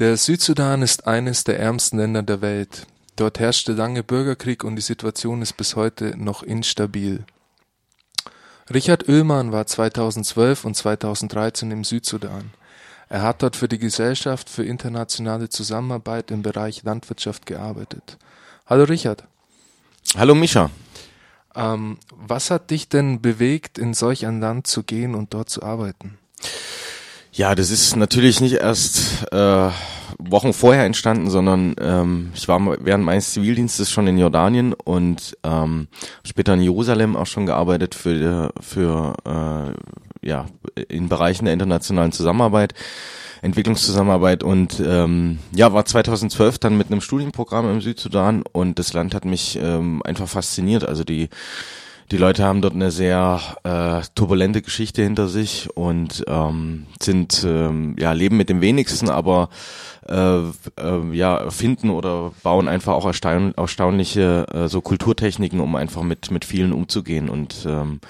Der Südsudan ist eines der ärmsten Länder der Welt. Dort herrschte lange Bürgerkrieg und die Situation ist bis heute noch instabil. Richard Oehlmann war 2012 und 2013 im Südsudan. Er hat dort für die Gesellschaft für internationale Zusammenarbeit im Bereich Landwirtschaft gearbeitet. Hallo Richard. Hallo Mischa. Ähm, was hat dich denn bewegt, in solch ein Land zu gehen und dort zu arbeiten? Ja, das ist natürlich nicht erst äh, Wochen vorher entstanden, sondern ähm, ich war während meines Zivildienstes schon in Jordanien und ähm, später in Jerusalem auch schon gearbeitet für für äh, ja in Bereichen der internationalen Zusammenarbeit. Entwicklungszusammenarbeit und ähm, ja, war 2012 dann mit einem Studienprogramm im Südsudan und das Land hat mich ähm, einfach fasziniert. Also die die Leute haben dort eine sehr äh, turbulente Geschichte hinter sich und ähm, sind ähm, ja leben mit dem wenigsten, aber äh, äh, ja finden oder bauen einfach auch erstaun erstaunliche äh, so Kulturtechniken, um einfach mit mit vielen umzugehen und ähm,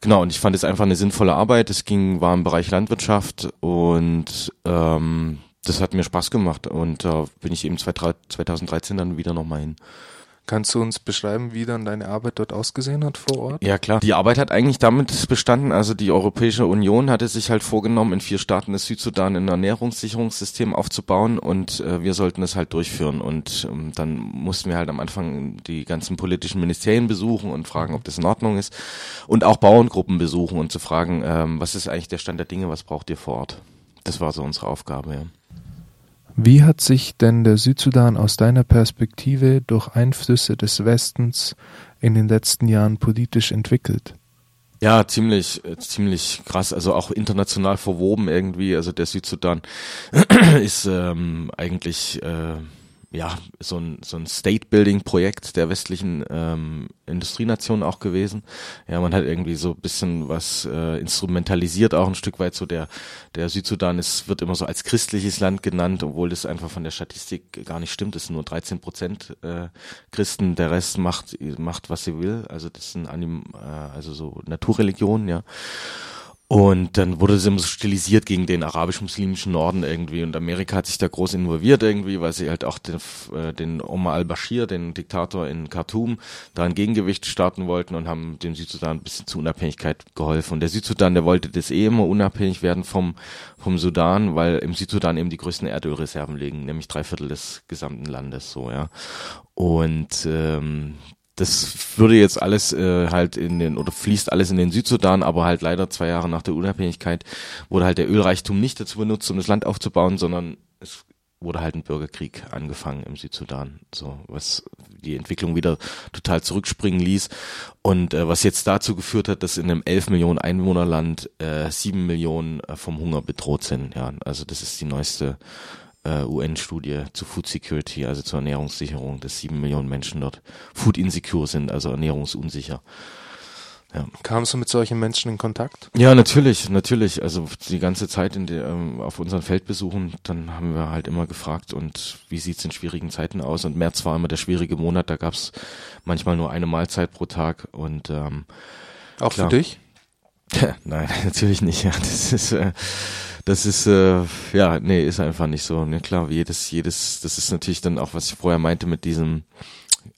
genau und ich fand es einfach eine sinnvolle Arbeit. Es ging war im Bereich Landwirtschaft und ähm, das hat mir Spaß gemacht und da äh, bin ich eben 2013 dann wieder nochmal hin. Kannst du uns beschreiben, wie dann deine Arbeit dort ausgesehen hat vor Ort? Ja, klar. Die Arbeit hat eigentlich damit bestanden, also die Europäische Union hatte sich halt vorgenommen, in vier Staaten des Südsudan ein Ernährungssicherungssystem aufzubauen und äh, wir sollten es halt durchführen. Und ähm, dann mussten wir halt am Anfang die ganzen politischen Ministerien besuchen und fragen, ob das in Ordnung ist. Und auch Bauerngruppen besuchen und zu fragen, ähm, was ist eigentlich der Stand der Dinge, was braucht ihr vor Ort? Das war so unsere Aufgabe, ja. Wie hat sich denn der Südsudan aus deiner Perspektive durch Einflüsse des Westens in den letzten Jahren politisch entwickelt? Ja, ziemlich, äh, ziemlich krass. Also auch international verwoben irgendwie. Also der Südsudan ist ähm, eigentlich äh, ja, so ein, so ein State-Building-Projekt der westlichen ähm, Industrienationen auch gewesen. Ja, man hat irgendwie so ein bisschen was äh, instrumentalisiert, auch ein Stück weit so der, der Südsudan ist, wird immer so als christliches Land genannt, obwohl das einfach von der Statistik gar nicht stimmt. Es sind nur 13 Prozent äh, Christen, der Rest macht, macht, was sie will. Also das sind Anim, äh, also so Naturreligionen, ja. Und dann wurde es immer so stilisiert gegen den arabisch-muslimischen Norden irgendwie. Und Amerika hat sich da groß involviert irgendwie, weil sie halt auch den, äh, den Omar al-Bashir, den Diktator in Khartoum, da ein Gegengewicht starten wollten und haben dem Südsudan ein bisschen zu Unabhängigkeit geholfen. Und der Südsudan, der wollte das eh immer unabhängig werden vom, vom Sudan, weil im Südsudan eben die größten Erdölreserven liegen, nämlich drei Viertel des gesamten Landes, so, ja. Und ähm, das würde jetzt alles äh, halt in den oder fließt alles in den Südsudan, aber halt leider zwei Jahre nach der Unabhängigkeit wurde halt der Ölreichtum nicht dazu benutzt, um das Land aufzubauen, sondern es wurde halt ein Bürgerkrieg angefangen im Südsudan, so was die Entwicklung wieder total zurückspringen ließ und äh, was jetzt dazu geführt hat, dass in einem 11 Millionen Einwohnerland äh, 7 Millionen äh, vom Hunger bedroht sind. Ja, also das ist die neueste äh, UN-Studie zu Food Security, also zur Ernährungssicherung, dass sieben Millionen Menschen dort Food insecure sind, also ernährungsunsicher. Ja. Kamst du mit solchen Menschen in Kontakt? Ja, natürlich, natürlich. Also die ganze Zeit in der, ähm, auf unseren Feldbesuchen, dann haben wir halt immer gefragt, und wie sieht's in schwierigen Zeiten aus? Und März war immer der schwierige Monat, da gab's manchmal nur eine Mahlzeit pro Tag. Und ähm, auch klar. für dich? Nein, natürlich nicht. Ja, das ist äh, das ist äh, ja, nee, ist einfach nicht so. Ja klar, jedes, jedes, das ist natürlich dann auch, was ich vorher meinte mit diesem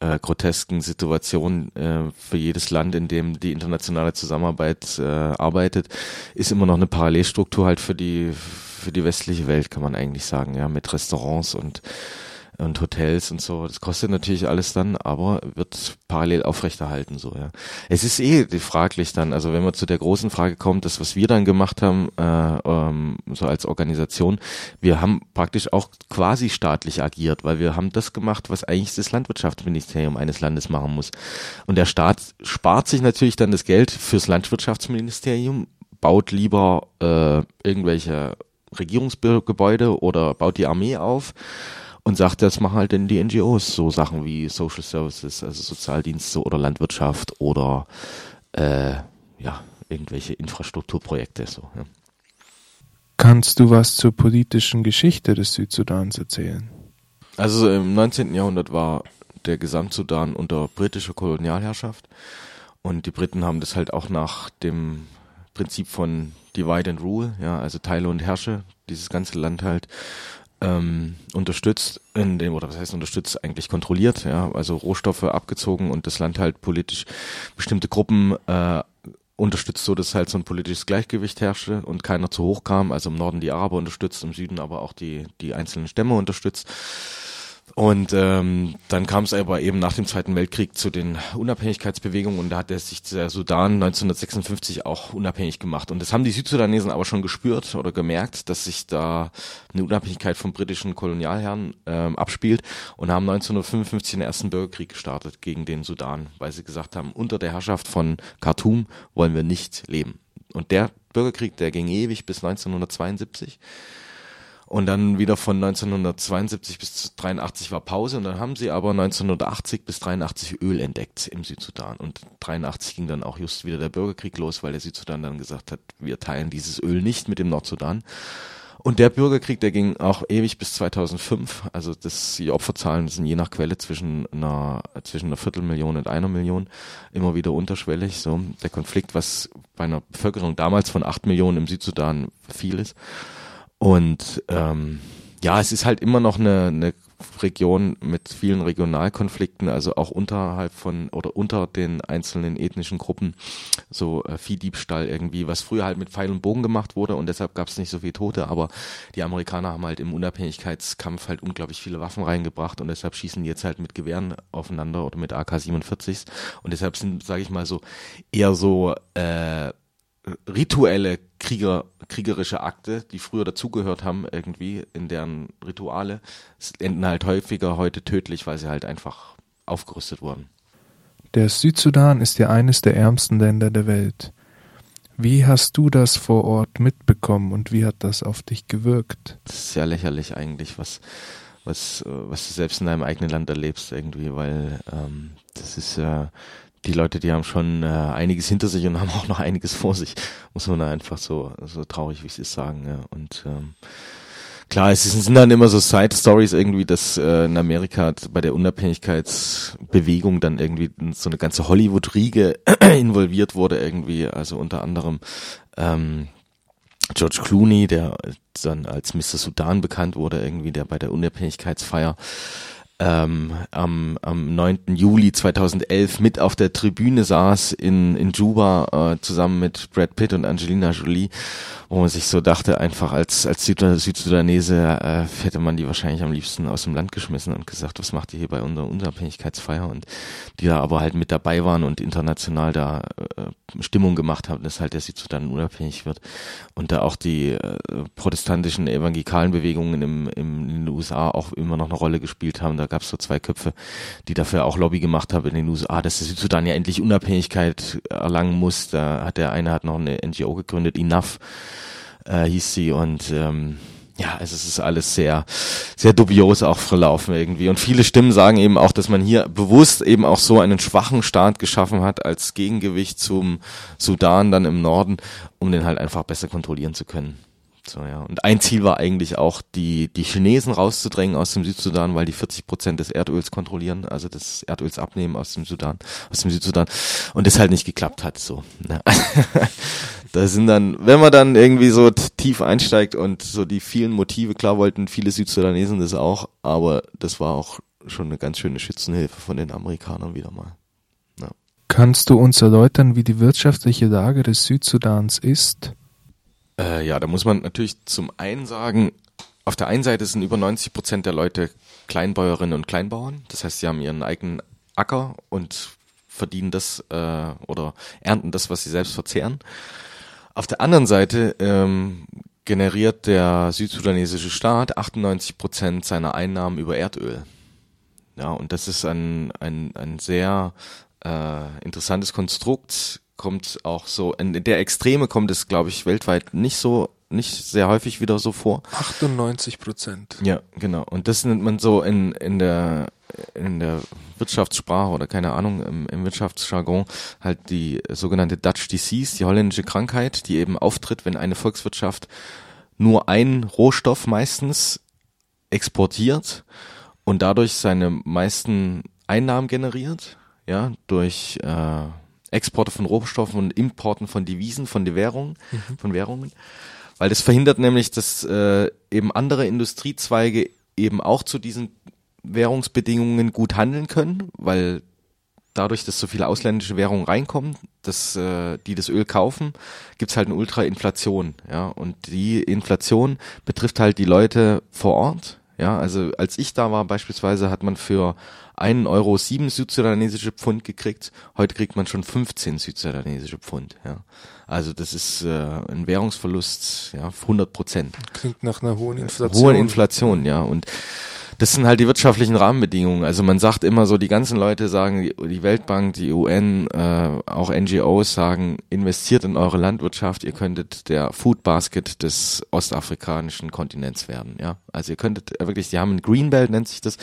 äh, grotesken Situation äh, für jedes Land, in dem die internationale Zusammenarbeit äh, arbeitet, ist immer noch eine Parallelstruktur halt für die für die westliche Welt, kann man eigentlich sagen, ja, mit Restaurants und und Hotels und so. Das kostet natürlich alles dann, aber wird parallel aufrechterhalten so, ja. Es ist eh fraglich dann, also wenn man zu der großen Frage kommt, das was wir dann gemacht haben, äh, ähm, so als Organisation, wir haben praktisch auch quasi staatlich agiert, weil wir haben das gemacht, was eigentlich das Landwirtschaftsministerium eines Landes machen muss. Und der Staat spart sich natürlich dann das Geld fürs Landwirtschaftsministerium, baut lieber äh, irgendwelche Regierungsgebäude oder baut die Armee auf und sagt, das machen halt denn die NGOs, so Sachen wie Social Services, also Sozialdienste oder Landwirtschaft oder äh, ja, irgendwelche Infrastrukturprojekte. So, ja. Kannst du was zur politischen Geschichte des Südsudans erzählen? Also im 19. Jahrhundert war der Gesamtsudan unter britischer Kolonialherrschaft und die Briten haben das halt auch nach dem Prinzip von Divide and Rule, ja, also teile und herrsche, dieses ganze Land halt ähm, unterstützt, in dem, oder was heißt unterstützt, eigentlich kontrolliert, ja, also Rohstoffe abgezogen und das Land halt politisch bestimmte Gruppen äh, unterstützt, so dass halt so ein politisches Gleichgewicht herrschte und keiner zu hoch kam. Also im Norden die Araber unterstützt, im Süden aber auch die, die einzelnen Stämme unterstützt. Und ähm, dann kam es aber eben nach dem Zweiten Weltkrieg zu den Unabhängigkeitsbewegungen und da hat der sich der Sudan 1956 auch unabhängig gemacht. Und das haben die Südsudanesen aber schon gespürt oder gemerkt, dass sich da eine Unabhängigkeit vom britischen Kolonialherren ähm, abspielt und haben 1955 den ersten Bürgerkrieg gestartet gegen den Sudan, weil sie gesagt haben, unter der Herrschaft von Khartoum wollen wir nicht leben. Und der Bürgerkrieg, der ging ewig bis 1972. Und dann wieder von 1972 bis 83 war Pause und dann haben sie aber 1980 bis 83 Öl entdeckt im Südsudan. Und 83 ging dann auch just wieder der Bürgerkrieg los, weil der Südsudan dann gesagt hat, wir teilen dieses Öl nicht mit dem Nordsudan. Und der Bürgerkrieg, der ging auch ewig bis 2005. Also das, die Opferzahlen sind je nach Quelle zwischen einer, zwischen einer Viertelmillion und einer Million immer wieder unterschwellig. So der Konflikt, was bei einer Bevölkerung damals von acht Millionen im Südsudan viel ist. Und ähm, ja, es ist halt immer noch eine, eine Region mit vielen Regionalkonflikten, also auch unterhalb von oder unter den einzelnen ethnischen Gruppen, so äh, Viehdiebstahl irgendwie, was früher halt mit Pfeil und Bogen gemacht wurde und deshalb gab es nicht so viele Tote, aber die Amerikaner haben halt im Unabhängigkeitskampf halt unglaublich viele Waffen reingebracht und deshalb schießen die jetzt halt mit Gewehren aufeinander oder mit AK-47s und deshalb sind, sage ich mal so, eher so äh, rituelle Krieger, kriegerische Akte, die früher dazugehört haben, irgendwie in deren Rituale, enden halt häufiger heute tödlich, weil sie halt einfach aufgerüstet wurden. Der Südsudan ist ja eines der ärmsten Länder der Welt. Wie hast du das vor Ort mitbekommen und wie hat das auf dich gewirkt? Das ist ja lächerlich eigentlich, was, was, was du selbst in deinem eigenen Land erlebst irgendwie, weil ähm, das ist ja die Leute, die haben schon äh, einiges hinter sich und haben auch noch einiges vor sich, muss man da einfach so, so traurig, wie es ist, sagen. Ja. Und ähm, klar, es sind dann immer so Side-Stories irgendwie, dass äh, in Amerika bei der Unabhängigkeitsbewegung dann irgendwie so eine ganze Hollywood-Riege involviert wurde irgendwie, also unter anderem ähm, George Clooney, der dann als Mr. Sudan bekannt wurde, irgendwie, der bei der Unabhängigkeitsfeier ähm, am, am 9. Juli 2011 mit auf der Tribüne saß in, in Juba äh, zusammen mit Brad Pitt und Angelina Jolie wo man sich so dachte, einfach als, als Südsudanese äh, hätte man die wahrscheinlich am liebsten aus dem Land geschmissen und gesagt, was macht ihr hier bei unserer Unabhängigkeitsfeier? Und die da aber halt mit dabei waren und international da äh, Stimmung gemacht haben, dass halt der Südsudan unabhängig wird. Und da auch die äh, protestantischen evangelikalen Bewegungen im, im, in den USA auch immer noch eine Rolle gespielt haben. Da gab es so zwei Köpfe, die dafür auch Lobby gemacht haben in den USA, dass der Südsudan ja endlich Unabhängigkeit erlangen muss. Da hat der eine hat noch eine NGO gegründet, Enough äh, hieß sie und ähm, ja, also es ist alles sehr, sehr dubios auch verlaufen irgendwie. Und viele Stimmen sagen eben auch, dass man hier bewusst eben auch so einen schwachen Staat geschaffen hat als Gegengewicht zum Sudan dann im Norden, um den halt einfach besser kontrollieren zu können. So, ja. Und ein Ziel war eigentlich auch, die, die Chinesen rauszudrängen aus dem Südsudan, weil die 40 Prozent des Erdöls kontrollieren, also des Erdöls abnehmen aus dem Sudan, aus dem Südsudan. Und das halt nicht geklappt hat, so. Ne? da sind dann, wenn man dann irgendwie so tief einsteigt und so die vielen Motive, klar wollten viele Südsudanesen das auch, aber das war auch schon eine ganz schöne Schützenhilfe von den Amerikanern wieder mal. Ja. Kannst du uns erläutern, wie die wirtschaftliche Lage des Südsudans ist? Äh, ja, da muss man natürlich zum einen sagen, auf der einen Seite sind über 90 Prozent der Leute Kleinbäuerinnen und Kleinbauern. Das heißt, sie haben ihren eigenen Acker und verdienen das äh, oder ernten das, was sie selbst verzehren. Auf der anderen Seite ähm, generiert der südsudanesische Staat 98 Prozent seiner Einnahmen über Erdöl. Ja, und das ist ein, ein, ein sehr äh, interessantes Konstrukt, kommt auch so, in der Extreme kommt es, glaube ich, weltweit nicht so, nicht sehr häufig wieder so vor. 98 Prozent. Ja, genau. Und das nennt man so in, in der, in der Wirtschaftssprache oder keine Ahnung, im, im Wirtschaftsjargon halt die sogenannte Dutch Disease, die holländische Krankheit, die eben auftritt, wenn eine Volkswirtschaft nur einen Rohstoff meistens exportiert und dadurch seine meisten Einnahmen generiert, ja, durch äh, Exporte von Rohstoffen und Importen von Devisen, von der Währung, mhm. von Währungen. weil das verhindert nämlich, dass äh, eben andere Industriezweige eben auch zu diesen Währungsbedingungen gut handeln können, weil dadurch, dass so viele ausländische Währungen reinkommen, dass äh, die das Öl kaufen, gibt's halt eine Ultrainflation, ja. Und die Inflation betrifft halt die Leute vor Ort. Ja, also als ich da war beispielsweise hat man für einen Euro sieben südsudanesische Pfund gekriegt. Heute kriegt man schon 15 südsudanesische Pfund. Ja, also das ist äh, ein Währungsverlust, ja, 100 Prozent. Klingt nach einer hohen Inflation. Hohe Inflation, ja. Und das sind halt die wirtschaftlichen Rahmenbedingungen. Also man sagt immer so, die ganzen Leute sagen, die Weltbank, die UN, äh, auch NGOs sagen, investiert in eure Landwirtschaft, ihr könntet der Food Basket des ostafrikanischen Kontinents werden. Ja, also ihr könntet wirklich, die haben ein Greenbelt nennt sich das.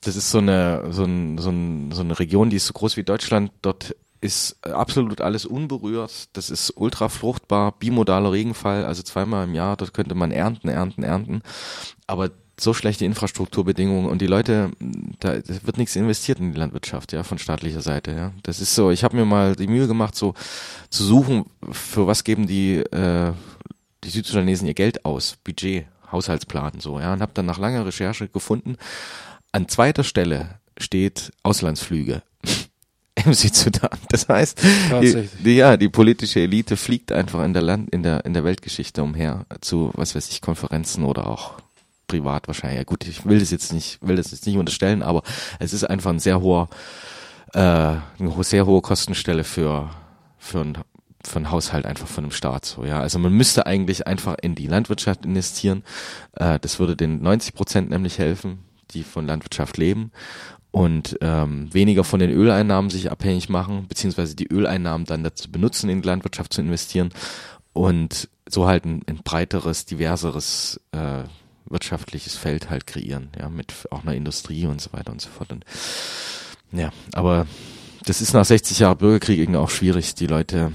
Das ist so eine so, ein, so, ein, so eine Region, die ist so groß wie Deutschland. Dort ist absolut alles unberührt. Das ist ultra fruchtbar, bimodaler Regenfall, also zweimal im Jahr. Dort könnte man ernten, ernten, ernten. Aber so schlechte Infrastrukturbedingungen und die Leute, da wird nichts investiert in die Landwirtschaft, ja, von staatlicher Seite, ja. Das ist so, ich habe mir mal die Mühe gemacht, so zu suchen, für was geben die, äh, die Südsudanesen ihr Geld aus, Budget, Haushaltsplan, so, ja, und habe dann nach langer Recherche gefunden, an zweiter Stelle steht Auslandsflüge im Südsudan. Das heißt, die, die, ja, die politische Elite fliegt einfach in der Land, in der, in der Weltgeschichte umher zu, was weiß ich, Konferenzen oder auch privat wahrscheinlich. Ja gut, ich will das jetzt nicht, will das jetzt nicht unterstellen, aber es ist einfach ein sehr hoher, äh, eine sehr hohe Kostenstelle für, für ein für einen Haushalt einfach von einem Staat so ja also man müsste eigentlich einfach in die Landwirtschaft investieren äh, das würde den 90 Prozent nämlich helfen die von Landwirtschaft leben und ähm, weniger von den Öleinnahmen sich abhängig machen beziehungsweise die Öleinnahmen dann dazu benutzen in die Landwirtschaft zu investieren und so halt ein, ein breiteres diverseres äh, wirtschaftliches Feld halt kreieren, ja, mit auch einer Industrie und so weiter und so fort. Und ja, aber das ist nach 60 Jahren Bürgerkrieg irgendwie auch schwierig. Die Leute,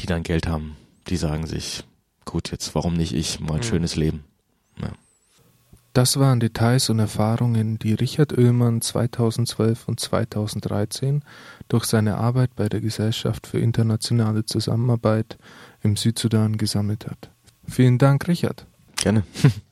die dann Geld haben, die sagen sich, gut, jetzt warum nicht ich, mal ein mhm. schönes Leben. Ja. Das waren Details und Erfahrungen, die Richard Oehlmann 2012 und 2013 durch seine Arbeit bei der Gesellschaft für internationale Zusammenarbeit im Südsudan gesammelt hat. Vielen Dank, Richard. Gerne.